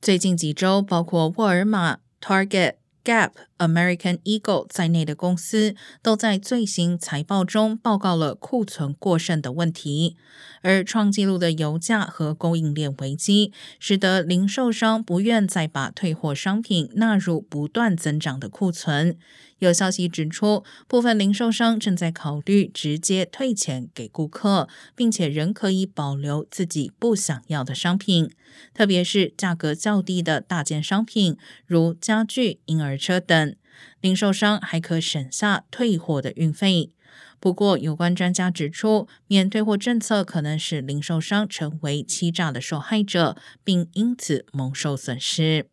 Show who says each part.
Speaker 1: 最近几周，包括沃尔玛、Target。Gap、American Eagle 在内的公司都在最新财报中报告了库存过剩的问题，而创纪录的油价和供应链危机，使得零售商不愿再把退货商品纳入不断增长的库存。有消息指出，部分零售商正在考虑直接退钱给顾客，并且仍可以保留自己不想要的商品，特别是价格较低的大件商品，如家具、婴儿车等。零售商还可省下退货的运费。不过，有关专家指出，免退货政策可能使零售商成为欺诈的受害者，并因此蒙受损失。